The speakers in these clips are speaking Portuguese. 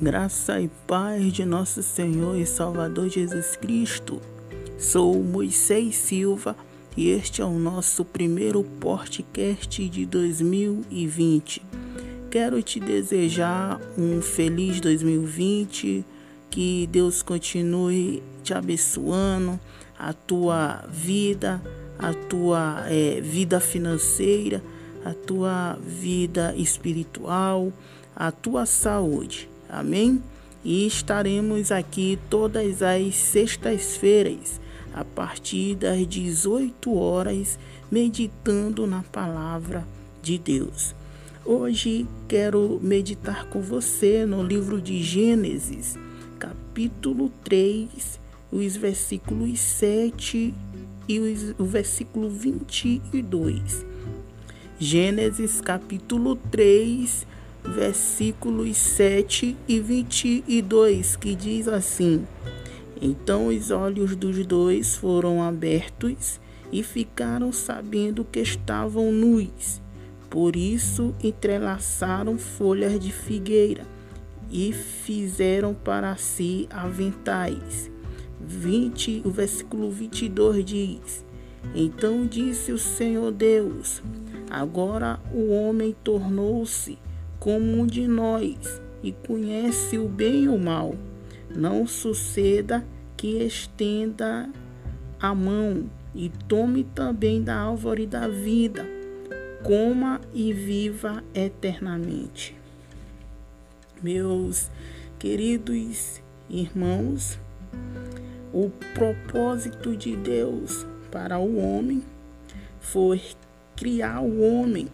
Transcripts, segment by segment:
Graça e paz de nosso Senhor e Salvador Jesus Cristo. Sou Moisés Silva e este é o nosso primeiro podcast de 2020. Quero te desejar um feliz 2020, que Deus continue te abençoando, a tua vida, a tua é, vida financeira, a tua vida espiritual, a tua saúde. Amém? E estaremos aqui todas as sextas-feiras, a partir das 18 horas, meditando na palavra de Deus. Hoje quero meditar com você no livro de Gênesis, capítulo 3, os versículos 7 e os, o versículo 22. Gênesis capítulo 3, versículos 7 e 22, que diz assim: Então os olhos dos dois foram abertos e ficaram sabendo que estavam nus. Por isso entrelaçaram folhas de figueira e fizeram para si aventais. 20, o versículo 22 diz: Então disse o Senhor Deus: Agora o homem tornou-se como um de nós e conhece o bem e o mal. Não suceda que estenda a mão e tome também da árvore da vida, coma e viva eternamente. Meus queridos irmãos, o propósito de Deus para o homem foi criar o homem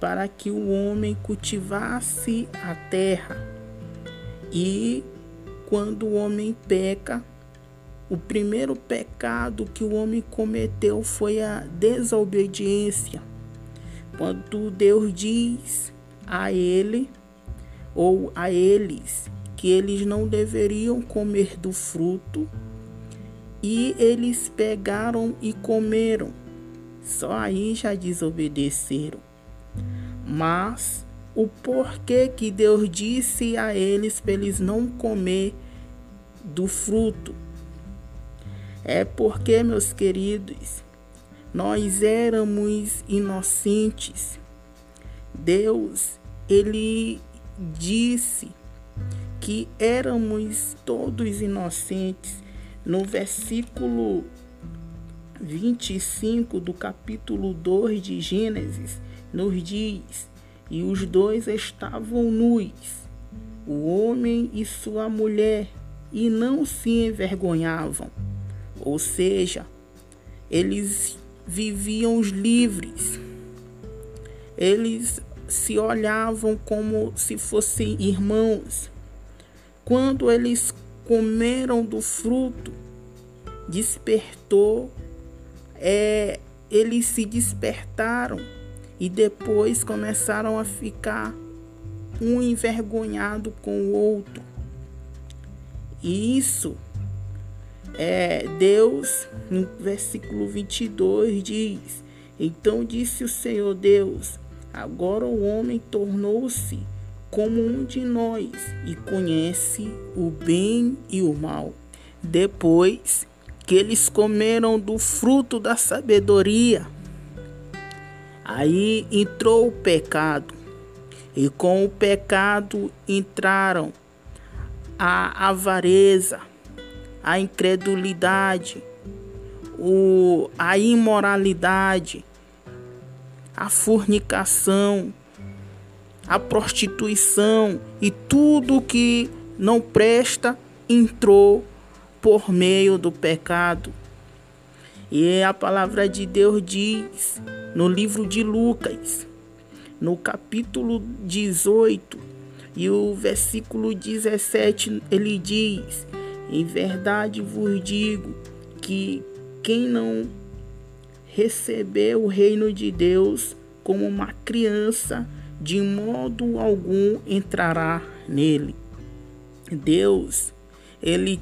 para que o homem cultivasse a terra. E quando o homem peca, o primeiro pecado que o homem cometeu foi a desobediência. Quando Deus diz a ele ou a eles que eles não deveriam comer do fruto, e eles pegaram e comeram. Só aí já desobedeceram. Mas o porquê que Deus disse a eles para eles não comer do fruto é porque, meus queridos, nós éramos inocentes. Deus, ele disse que éramos todos inocentes. No versículo 25 do capítulo 2 de Gênesis, nos diz: E os dois estavam nus, o homem e sua mulher, e não se envergonhavam. Ou seja, eles viviam livres. Eles se olhavam como se fossem irmãos. Quando eles comeram do fruto, despertou, é, eles se despertaram e depois começaram a ficar um envergonhado com o outro. E isso é Deus, no versículo 22 diz: Então disse o Senhor Deus: Agora o homem tornou-se como um de nós e conhece o bem e o mal. Depois que eles comeram do fruto da sabedoria, Aí entrou o pecado, e com o pecado entraram a avareza, a incredulidade, o, a imoralidade, a fornicação, a prostituição e tudo que não presta entrou por meio do pecado. E a palavra de Deus diz no livro de Lucas, no capítulo 18 e o versículo 17, ele diz: Em verdade vos digo que quem não receber o reino de Deus como uma criança, de modo algum entrará nele. Deus, ele,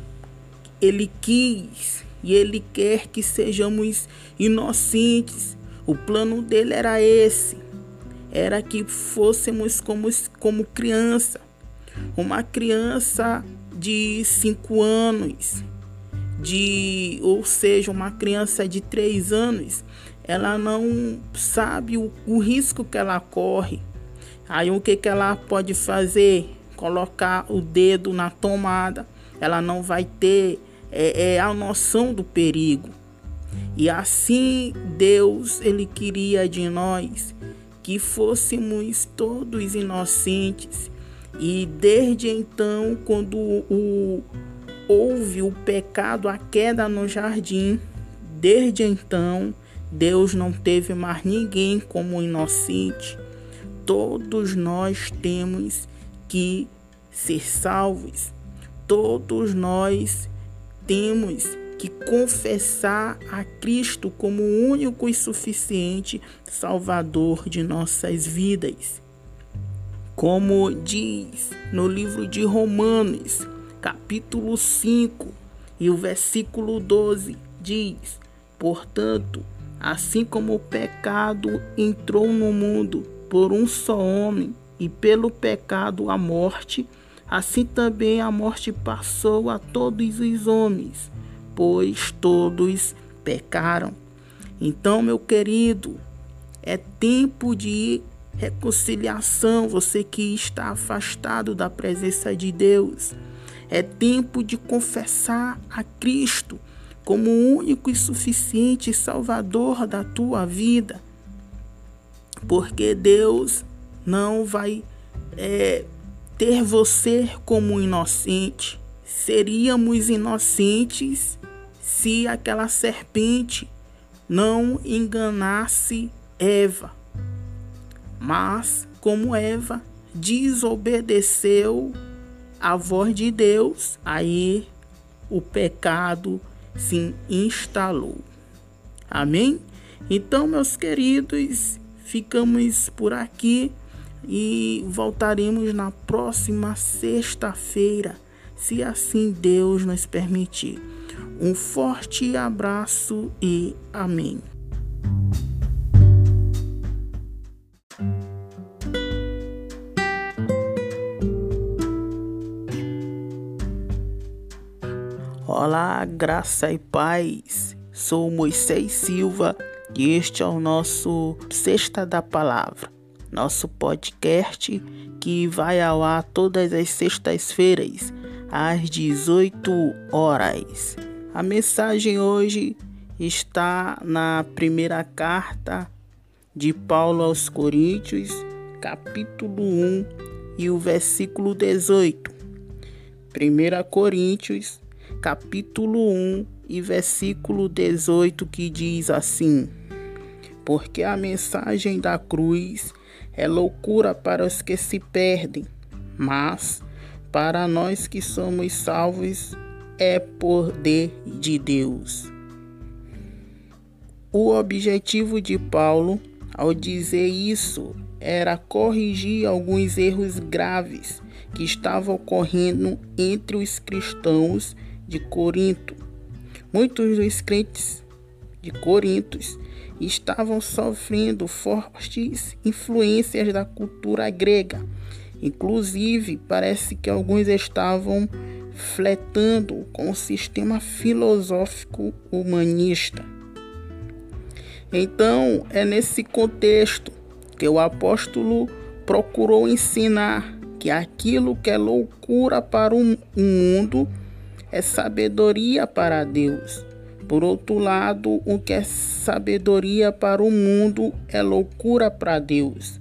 ele quis e ele quer que sejamos inocentes o plano dele era esse: era que fôssemos como, como criança. Uma criança de 5 anos, de, ou seja, uma criança de 3 anos, ela não sabe o, o risco que ela corre. Aí o que, que ela pode fazer? Colocar o dedo na tomada. Ela não vai ter é, é a noção do perigo. E assim Deus ele queria de nós que fôssemos todos inocentes. E desde então, quando o, houve o pecado, a queda no jardim, desde então Deus não teve mais ninguém como inocente. Todos nós temos que ser salvos. Todos nós temos que confessar a Cristo como único e suficiente Salvador de nossas vidas. Como diz no livro de Romanos, capítulo 5, e o versículo 12 diz: Portanto, assim como o pecado entrou no mundo por um só homem, e pelo pecado a morte, Assim também a morte passou a todos os homens, pois todos pecaram. Então, meu querido, é tempo de reconciliação, você que está afastado da presença de Deus. É tempo de confessar a Cristo como o único e suficiente Salvador da tua vida. Porque Deus não vai é, ter você como inocente. Seríamos inocentes se aquela serpente não enganasse Eva. Mas, como Eva desobedeceu a voz de Deus, aí o pecado se instalou. Amém? Então, meus queridos, ficamos por aqui e voltaremos na próxima sexta-feira, se assim Deus nos permitir. Um forte abraço e amém. Olá, graça e paz. Sou Moisés Silva e este é o nosso Sexta da Palavra nosso podcast que vai ao ar todas as sextas-feiras às 18 horas. A mensagem hoje está na primeira carta de Paulo aos Coríntios, capítulo 1 e o versículo 18. 1 Coríntios, capítulo 1 e versículo 18 que diz assim: Porque a mensagem da cruz é loucura para os que se perdem, mas para nós que somos salvos é poder de Deus. O objetivo de Paulo ao dizer isso era corrigir alguns erros graves que estavam ocorrendo entre os cristãos de Corinto. Muitos dos crentes de Corinto estavam sofrendo fortes influências da cultura grega. Inclusive, parece que alguns estavam fletando com o sistema filosófico humanista. Então, é nesse contexto que o apóstolo procurou ensinar que aquilo que é loucura para o mundo é sabedoria para Deus. Por outro lado, o que é sabedoria para o mundo é loucura para Deus.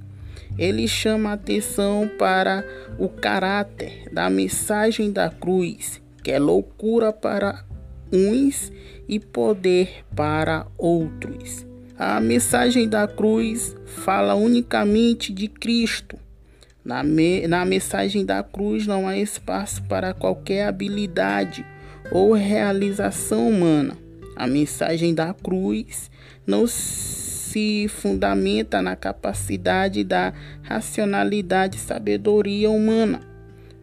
Ele chama atenção para o caráter da mensagem da cruz, que é loucura para uns e poder para outros. A mensagem da cruz fala unicamente de Cristo. Na, me, na mensagem da cruz não há espaço para qualquer habilidade ou realização humana. A mensagem da cruz não se fundamenta na capacidade da racionalidade e sabedoria humana,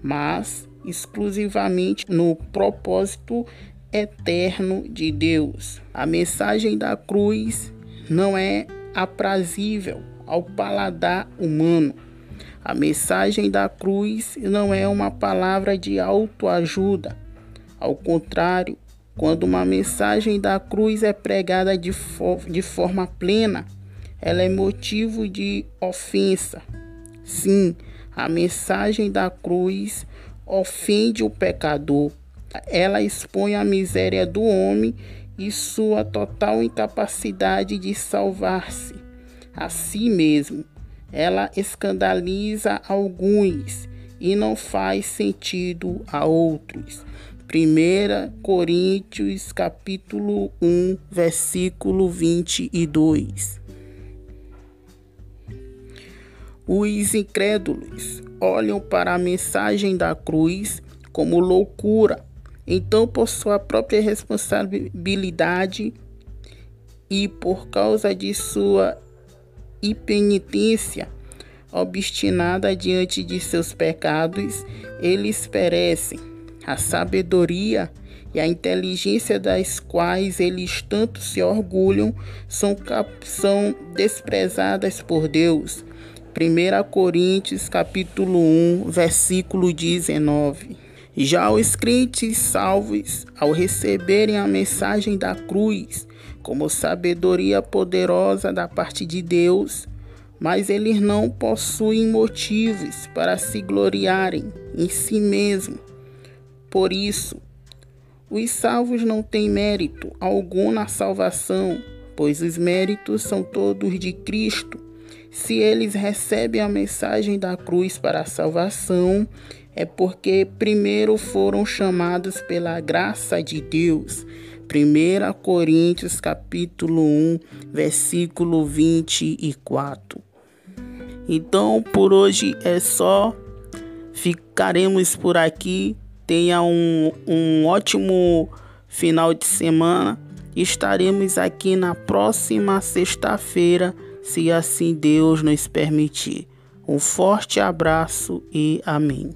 mas exclusivamente no propósito eterno de Deus. A mensagem da cruz não é aprazível ao paladar humano. A mensagem da cruz não é uma palavra de autoajuda. Ao contrário, quando uma mensagem da cruz é pregada de, de forma plena, ela é motivo de ofensa. Sim, a mensagem da cruz ofende o pecador. Ela expõe a miséria do homem e sua total incapacidade de salvar-se a si mesmo. Ela escandaliza alguns e não faz sentido a outros. 1 Coríntios capítulo 1, versículo 22. Os incrédulos olham para a mensagem da cruz como loucura então, por sua própria responsabilidade e por causa de sua impenitência obstinada diante de seus pecados, eles perecem. A sabedoria e a inteligência das quais eles tanto se orgulham são, são desprezadas por Deus. 1 Coríntios capítulo 1, versículo 19. Já os crentes salvos, ao receberem a mensagem da cruz como sabedoria poderosa da parte de Deus, mas eles não possuem motivos para se gloriarem em si mesmos. Por isso, os salvos não têm mérito algum na salvação, pois os méritos são todos de Cristo. Se eles recebem a mensagem da cruz para a salvação, é porque primeiro foram chamados pela graça de Deus. 1 Coríntios capítulo 1, versículo 24. Então, por hoje é só. Ficaremos por aqui. Tenha um, um ótimo final de semana. Estaremos aqui na próxima sexta-feira, se assim Deus nos permitir. Um forte abraço e amém.